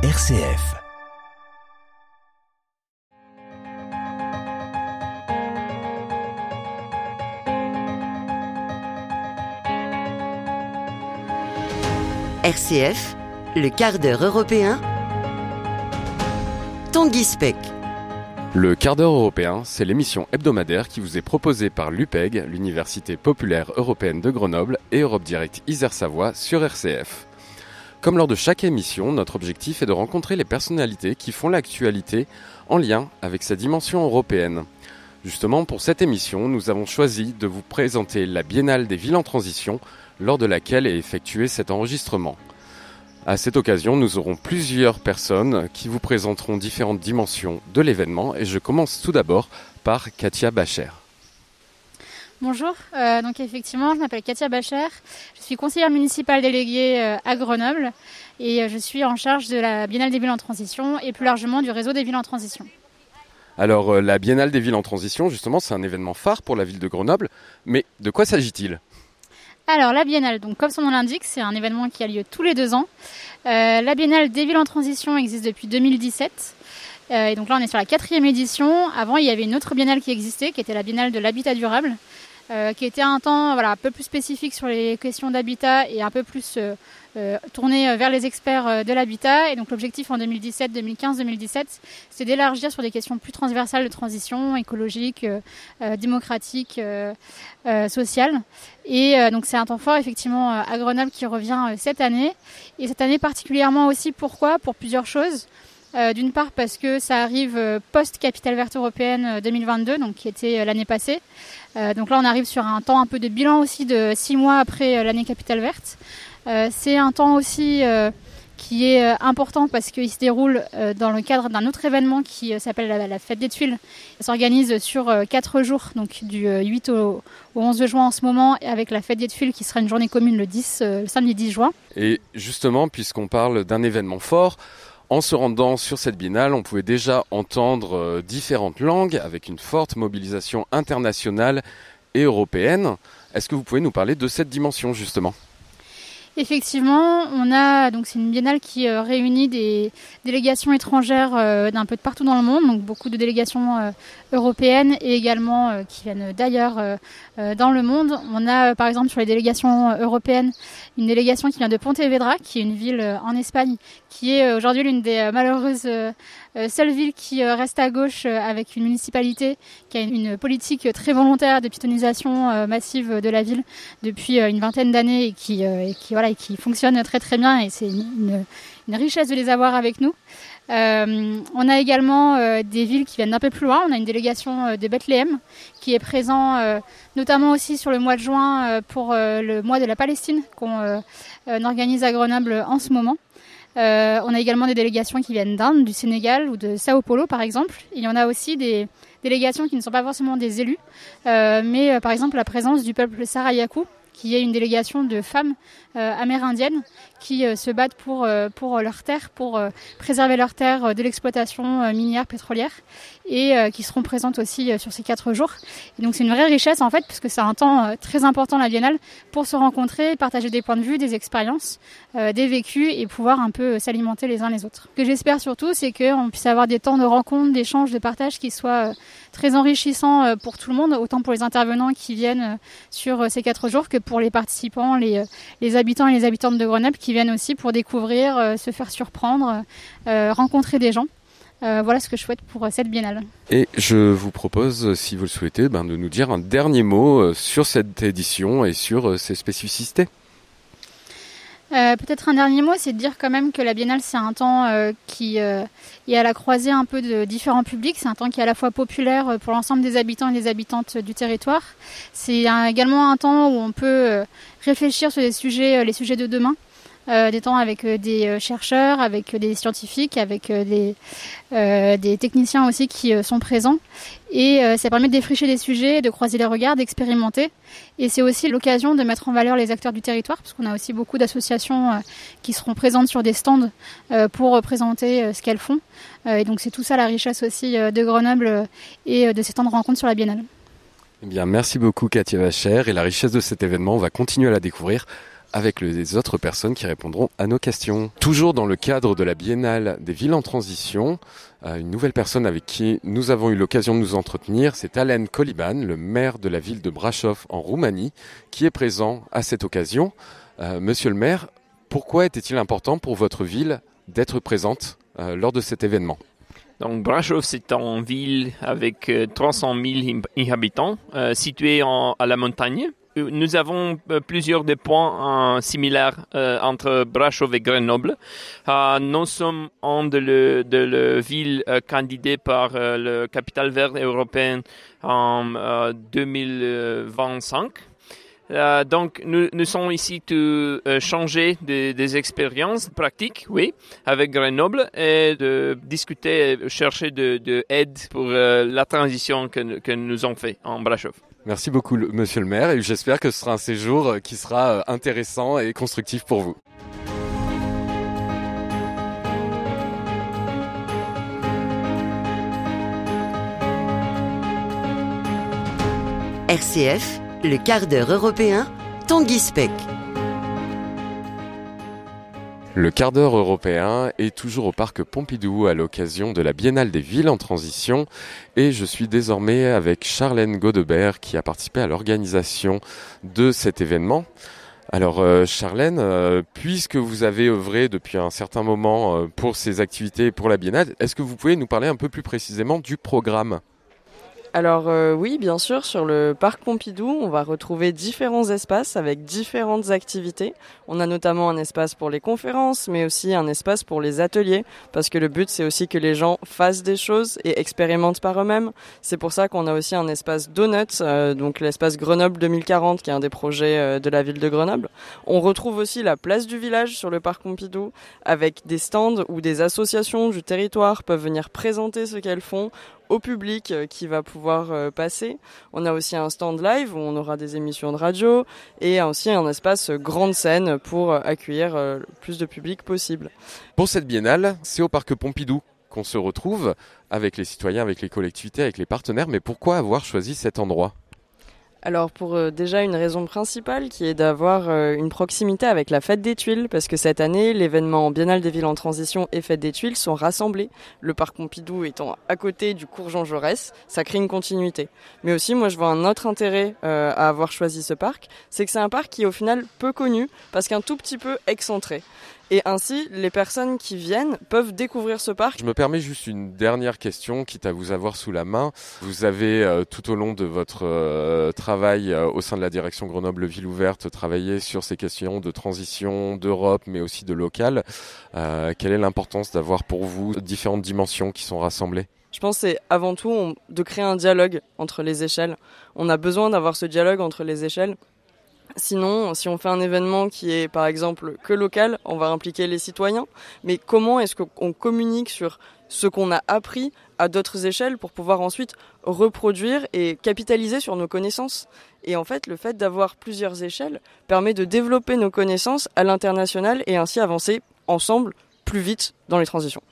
RCF. RCF, le quart d'heure européen. Tanguy Speck. Le quart d'heure européen, c'est l'émission hebdomadaire qui vous est proposée par l'UPEG, l'Université populaire européenne de Grenoble, et Europe Direct Isère-Savoie sur RCF. Comme lors de chaque émission, notre objectif est de rencontrer les personnalités qui font l'actualité en lien avec sa dimension européenne. Justement, pour cette émission, nous avons choisi de vous présenter la Biennale des villes en transition, lors de laquelle est effectué cet enregistrement. À cette occasion, nous aurons plusieurs personnes qui vous présenteront différentes dimensions de l'événement et je commence tout d'abord par Katia Bacher. Bonjour, euh, donc effectivement, je m'appelle Katia Bacher, je suis conseillère municipale déléguée euh, à Grenoble et euh, je suis en charge de la Biennale des villes en transition et plus largement du réseau des villes en transition. Alors la Biennale des villes en transition, justement, c'est un événement phare pour la ville de Grenoble, mais de quoi s'agit-il? Alors la Biennale, donc comme son nom l'indique, c'est un événement qui a lieu tous les deux ans. La Biennale des villes en transition existe depuis 2017. Euh, et donc là, on est sur la quatrième édition. Avant, il y avait une autre biennale qui existait, qui était la Biennale de l'habitat durable, euh, qui était un temps voilà, un peu plus spécifique sur les questions d'habitat et un peu plus euh, euh, tourné vers les experts euh, de l'habitat. Et donc l'objectif en 2017, 2015, 2017, c'est d'élargir sur des questions plus transversales de transition écologique, euh, euh, démocratique, euh, euh, sociale. Et euh, donc c'est un temps fort effectivement euh, à Grenoble qui revient euh, cette année. Et cette année particulièrement aussi, pourquoi? Pour plusieurs choses. Euh, D'une part parce que ça arrive euh, post-Capitale verte européenne euh, 2022, donc qui était euh, l'année passée. Euh, donc là, on arrive sur un temps un peu de bilan aussi de six mois après euh, l'année Capitale verte. Euh, C'est un temps aussi euh, qui est euh, important parce qu'il se déroule euh, dans le cadre d'un autre événement qui euh, s'appelle la, Fête des Tuiles. Ça s'organise sur euh, quatre jours, donc du euh, 8 au, au 11 juin en ce moment, avec la Fête des Tuiles qui sera une journée commune le 10, euh, le samedi 10 juin. Et justement, puisqu'on parle d'un événement fort, en se rendant sur cette biennale, on pouvait déjà entendre euh, différentes langues avec une forte mobilisation internationale et européenne. Est-ce que vous pouvez nous parler de cette dimension justement? Effectivement, on a donc c'est une biennale qui euh, réunit des délégations étrangères euh, d'un peu de partout dans le monde, donc beaucoup de délégations euh, européennes et également qui viennent d'ailleurs dans le monde. On a par exemple sur les délégations européennes une délégation qui vient de Pontevedra, qui est une ville en Espagne, qui est aujourd'hui l'une des malheureuses euh, seules villes qui euh, reste à gauche euh, avec une municipalité qui a une, politique très volontaire de piétonisation massive de la ville depuis une vingtaine d'années et qui, fonctionne très très bien et c'est une, richesse de les avoir avec nous. On a également des villes qui viennent d'un peu plus loin. On a une délégation de Bethléem qui est présent notamment aussi sur le mois de juin pour le mois de la Palestine qu'on organise à Grenoble en ce moment. Euh, on a également des délégations qui viennent d'Inde, du Sénégal ou de Sao Paulo par exemple. Il y en a aussi des délégations qui ne sont pas forcément des élus, euh, mais euh, par exemple la présence du peuple Sarayaku, qui est une délégation de femmes euh, amérindiennes qui euh, se battent pour, euh, pour leurs terres, pour préserver leurs terres de l'exploitation minière pétrolière et qui seront présentes aussi sur ces quatre jours. Donc c'est une vraie richesse en fait, puisque c'est un temps très important la biennale pour se rencontrer, partager des points de vue, des expériences, des vécus et pouvoir un peu s'alimenter les uns les autres. Ce que j'espère surtout, c'est qu'on puisse avoir des temps de rencontre, d'échange, de partage qui soient très enrichissants pour tout le monde, autant pour les intervenants qui viennent sur ces quatre jours que pour les participants, les, euh, les habitants et les habitantes de Grenoble qui viennent aussi pour découvrir, euh, se faire surprendre, euh, rencontrer des gens. Voilà ce que je souhaite pour cette biennale. Et je vous propose, si vous le souhaitez, ben, de nous dire un dernier mot sur cette édition et sur ses spécificités. Euh, Peut-être un dernier mot, c'est de dire quand même que la biennale, c'est un temps euh, qui euh, est à la croisée un peu de différents publics. C'est un temps qui est à la fois populaire euh, pour l'ensemble des habitants et des habitantes du territoire. C'est également un temps où on peut euh, réfléchir sur des sujets, euh, les sujets de demain. Euh, des temps avec euh, des euh, chercheurs, avec des scientifiques, avec des, techniciens aussi qui sont présents. Et ça permet de défricher des sujets, de croiser les regards, d'expérimenter. Et c'est aussi l'occasion de mettre en valeur les acteurs du territoire, parce qu'on a aussi beaucoup d'associations qui seront présentes sur des stands pour présenter ce qu'elles font. Et donc c'est tout ça la richesse aussi de Grenoble et de ces temps de rencontre sur la Biennale. Eh bien, merci beaucoup Katia Vacher et la richesse de cet événement, on va continuer à la découvrir avec les autres personnes qui répondront à nos questions. Toujours dans le cadre de la Biennale des villes en transition, euh, une nouvelle personne avec qui nous avons eu l'occasion de nous entretenir, c'est Alain Koliban, le maire de la ville de Brasov en Roumanie, qui est présent à cette occasion. Euh, monsieur le maire, pourquoi était-il important pour votre ville d'être présente euh, lors de cet événement? Donc Brasov, c'est une ville avec 300 000 habitants, située à la montagne. Nous avons plusieurs des points similaires entre Brasov et Grenoble. nous sommes en de, la ville candidée par le capital vert européen en 2025. Euh, donc, nous, sommes ici pour euh, changer des, expériences pratiques, oui, avec Grenoble et de discuter, chercher de, de aide pour euh, la transition que, que nous avons fait en Brasov. Merci beaucoup, monsieur le maire, et j'espère que ce sera un séjour qui sera intéressant et constructif pour vous. RCF le quart d'heure européen, Tanguy Speck. Le quart d'heure européen est toujours au parc Pompidou à l'occasion de la Biennale des villes en transition et je suis désormais avec Charlène Godebert qui a participé à l'organisation de cet événement. Alors euh, Charlène, euh, puisque vous avez œuvré depuis un certain moment euh, pour ces activités pour la Biennale, est-ce que vous pouvez nous parler un peu plus précisément du programme? Alors euh, oui, bien sûr, sur le parc Pompidou, on va retrouver différents espaces avec différentes activités. On a notamment un espace pour les conférences, mais aussi un espace pour les ateliers, parce que le but c'est aussi que les gens fassent des choses et expérimentent par eux-mêmes. C'est pour ça qu'on a aussi un espace Donuts, euh, donc l'espace Grenoble 2040, qui est un des projets euh, de la ville de Grenoble. On retrouve aussi la place du village sur le parc Pompidou, avec des stands où des associations du territoire peuvent venir présenter ce qu'elles font au public euh, qui va pouvoir euh, passer. On a aussi un stand live où on aura des émissions de radio et aussi un espace grande scène pour euh, accueillir le plus de public possible. Pour cette biennale, c'est au parc Pompidou qu'on se retrouve avec les citoyens, avec les collectivités, avec les partenaires. Mais pourquoi avoir choisi cet endroit? Alors pour euh, déjà une raison principale qui est d'avoir euh, une proximité avec la fête des tuiles parce que cette année l'événement biennale des villes en transition et fête des tuiles sont rassemblés. Le parc Pompidou étant à côté du cours Jean Jaurès, ça crée une continuité. Mais aussi moi je vois un autre intérêt euh, à avoir choisi ce parc, c'est que c'est un parc qui au final peu connu parce qu'un tout petit peu excentré. Et ainsi, les personnes qui viennent peuvent découvrir ce parc. Je me permets juste une dernière question, quitte à vous avoir sous la main. Vous avez, euh, tout au long de votre euh, travail euh, au sein de la direction Grenoble Ville Ouverte, travaillé sur ces questions de transition, d'Europe, mais aussi de local. quelle est l'importance d'avoir pour vous différentes dimensions qui sont rassemblées? Je pense c'est avant tout de créer un dialogue entre les échelles. On a besoin d'avoir ce dialogue entre les échelles Sinon, si on fait un événement qui est par exemple que local, on va impliquer les citoyens. Mais comment est-ce qu'on communique sur ce qu'on a appris à d'autres échelles pour pouvoir ensuite reproduire et capitaliser sur nos connaissances? Et en fait, le fait d'avoir plusieurs échelles permet de développer nos connaissances à l'international et ainsi avancer ensemble plus vite dans les transitions.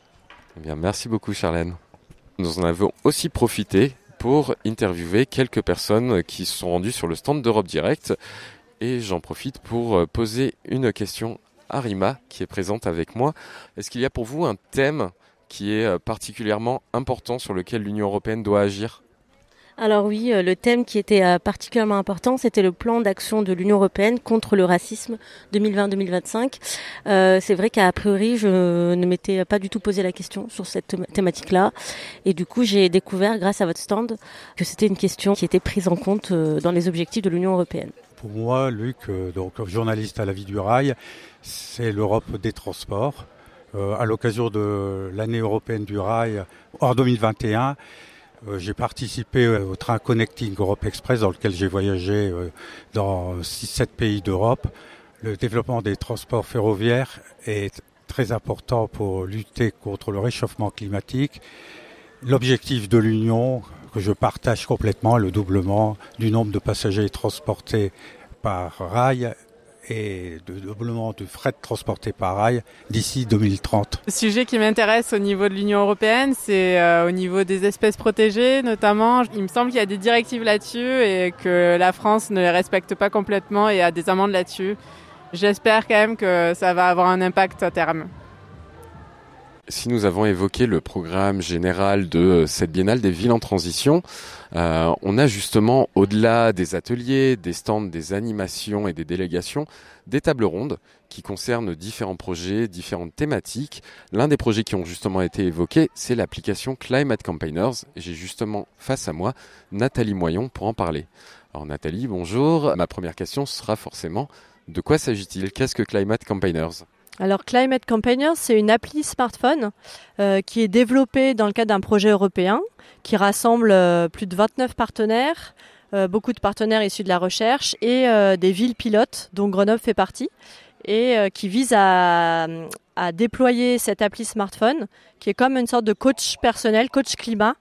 Eh bien, merci beaucoup Charlène. Nous en avons aussi profité pour interviewer quelques personnes qui se sont rendues sur le stand d'Europe Direct et j'en profite pour euh, poser une question à Rima qui est présente avec moi. Est-ce qu'il y a pour vous un thème qui est euh, particulièrement important sur lequel l'Union européenne doit agir? Alors oui, euh, le thème qui était particulièrement important, c'était le plan d'action de l'Union européenne contre le racisme 2020-2025. c'est vrai qu'à priori, je ne m'étais pas du tout posé la question sur cette thématique-là. Et du coup, j'ai découvert, grâce à votre stand, que c'était une question qui était prise en compte dans les objectifs de l'Union européenne. Pour moi, Luc, euh, journaliste à la vie du rail, c'est l'Europe des transports. Euh, à l'occasion de l'année européenne du rail en 2021, euh, j'ai participé au train Connecting Europe Express dans lequel j'ai voyagé dans 6-7 pays d'Europe. Le développement des transports ferroviaires est très important pour lutter contre le réchauffement climatique. L'objectif de l'Union, que je partage complètement, le doublement du nombre de passagers transportés par rail et de doublement du fret transporté par rail d'ici 2030. Le sujet qui m'intéresse au niveau de l'Union européenne, c'est euh, au niveau des espèces protégées notamment. Il me semble qu'il y a des directives là-dessus et que la France ne les respecte pas complètement et a des amendes là-dessus. J'espère quand même que ça va avoir un impact à terme. Si nous avons évoqué le programme général de cette biennale des villes en transition, euh, on a justement, au-delà des ateliers, des stands, des animations et des délégations, des tables rondes qui concernent différents projets, différentes thématiques. L'un des projets qui ont justement été évoqués, c'est l'application Climate Campaigners. J'ai justement face à moi Nathalie Moyon pour en parler. Alors Nathalie, bonjour. Ma première question sera forcément de quoi s'agit-il? Qu'est-ce que Climate Campaigners? Alors Climate Campaigners, c'est une appli smartphone euh, qui est développée dans le cadre d'un projet européen qui rassemble euh, plus de 29 partenaires, euh, beaucoup de partenaires issus de la recherche et des villes pilotes dont Grenoble fait partie et qui vise à, à, déployer cette appli smartphone qui est comme une sorte de coach personnel, coach climat.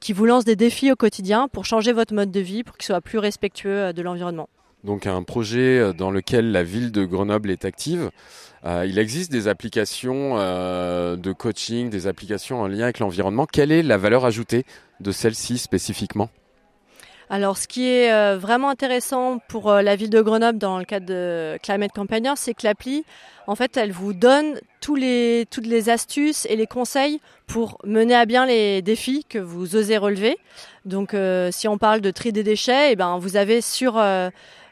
qui vous lance des défis au quotidien pour changer votre mode de vie, pour qu'il soit plus respectueux de l'environnement. Donc un projet dans lequel la ville de Grenoble est active. Euh, il existe des applications euh, de coaching, des applications en lien avec l'environnement. Quelle est la valeur ajoutée de celle-ci spécifiquement? Alors, ce qui est euh, vraiment intéressant pour la ville de Grenoble dans le cadre de Climate Companion, c'est que l'appli, en fait, elle vous donne tous les, toutes les astuces et les conseils pour mener à bien les défis que vous osez relever. Donc, si on parle de tri des déchets, eh ben, vous avez sur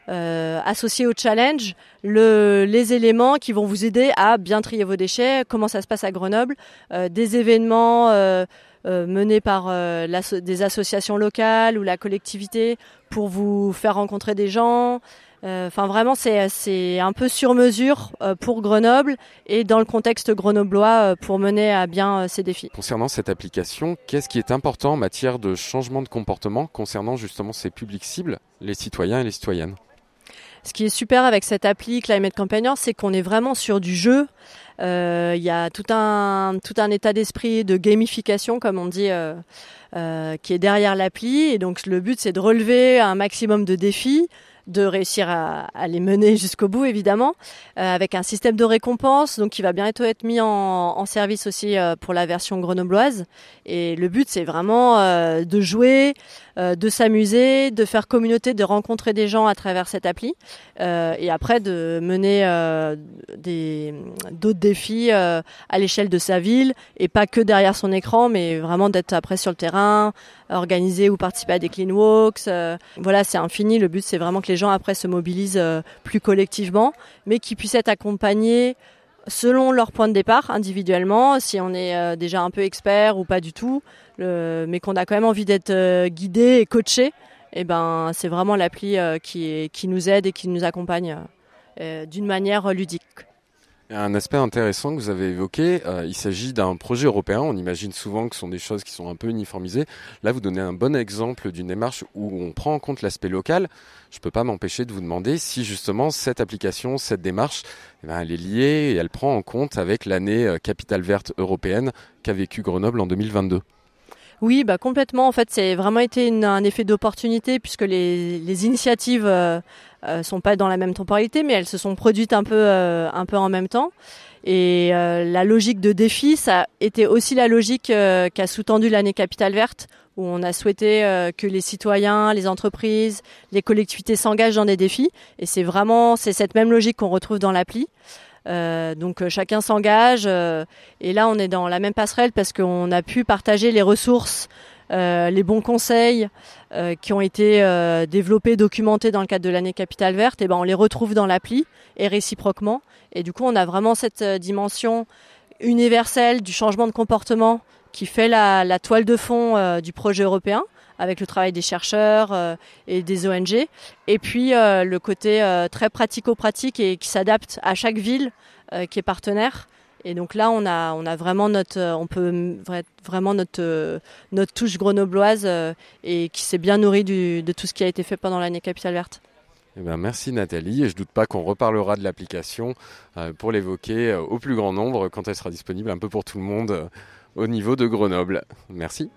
euh, associer au challenge le, les éléments qui vont vous aider à bien trier vos déchets, comment ça se passe à Grenoble, euh, des événements euh, menés par des associations locales ou la collectivité pour vous faire rencontrer des gens. Enfin, vraiment, c'est un peu sur mesure pour Grenoble et dans le contexte grenoblois pour mener à bien ces défis. Concernant cette application, qu'est-ce qui est important en matière de changement de comportement concernant justement ces publics cibles, les citoyens et les citoyennes? Ce qui est super avec cette appli Climate Companion, c'est qu'on est vraiment sur du jeu. Euh, il y a tout un, tout un état d'esprit de gamification, comme on dit, euh, euh, qui est derrière l'appli. Et donc le but, c'est de relever un maximum de défis de réussir à, les mener jusqu'au bout, évidemment, euh, avec un système de récompense, donc qui va bientôt être mis en, service aussi euh, pour la version grenobloise. Et le but, c'est vraiment euh, de jouer, de s'amuser, de faire communauté, de rencontrer des gens à travers cette appli, et après de mener des d'autres défis à l'échelle de sa ville, et pas que derrière son écran, mais vraiment d'être après sur le terrain, organiser ou participer à des clean walks. voilà, c'est infini. Le but, c'est vraiment que les gens après se mobilisent euh, plus collectivement, mais qui puissent être accompagnés selon leur point de départ individuellement, si on est euh, déjà un peu expert ou pas du tout, mais qu'on a quand même envie d'être euh, guidé et coaché, eh ben c'est vraiment l'appli qui nous aide et qui nous accompagne d'une manière ludique. Un aspect intéressant que vous avez évoqué, euh, il s'agit d'un projet européen. On imagine souvent que ce sont des choses qui sont un peu uniformisées. Là, vous donnez un bon exemple d'une démarche où on prend en compte l'aspect local. Je ne peux pas m'empêcher de vous demander si justement cette application, cette démarche, eh ben, elle est liée et elle prend en compte avec l'année euh, capitale verte européenne qu'a vécu Grenoble en 2022. Oui, bah complètement. En fait, c'est vraiment été un effet d'opportunité puisque les, les initiatives euh, sont pas dans la même temporalité, mais elles se sont produites un peu, euh, un peu en même temps. Et euh, la logique de défi, ça a été aussi la logique qu'a sous-tendu l'année Capitale Verte, où on a souhaité que les citoyens, les entreprises, les collectivités s'engagent dans des défis. Et c'est vraiment c'est cette même logique qu'on retrouve dans l'appli. Euh, donc chacun s'engage et là on est dans la même passerelle parce qu'on a pu partager les ressources euh, les bons conseils euh, qui ont été euh, développés, documentés dans le cadre de l'année Capitale Verte, et ben on les retrouve dans l'appli et réciproquement. Et du coup, on a vraiment cette dimension universelle du changement de comportement qui fait la, toile de fond du projet européen avec le travail des chercheurs et des ONG, et puis le côté très pratico-pratique et qui s'adapte à chaque ville qui est partenaire. Et donc là, on a, vraiment notre, euh, on peut vraiment notre, euh, notre touche grenobloise euh, et qui s'est bien nourrie de tout ce qui a été fait pendant l'année Capitale Verte. Eh ben, merci Nathalie et je doute pas qu'on reparlera de l'application pour l'évoquer au plus grand nombre quand elle sera disponible un peu pour tout le monde au niveau de Grenoble. Merci.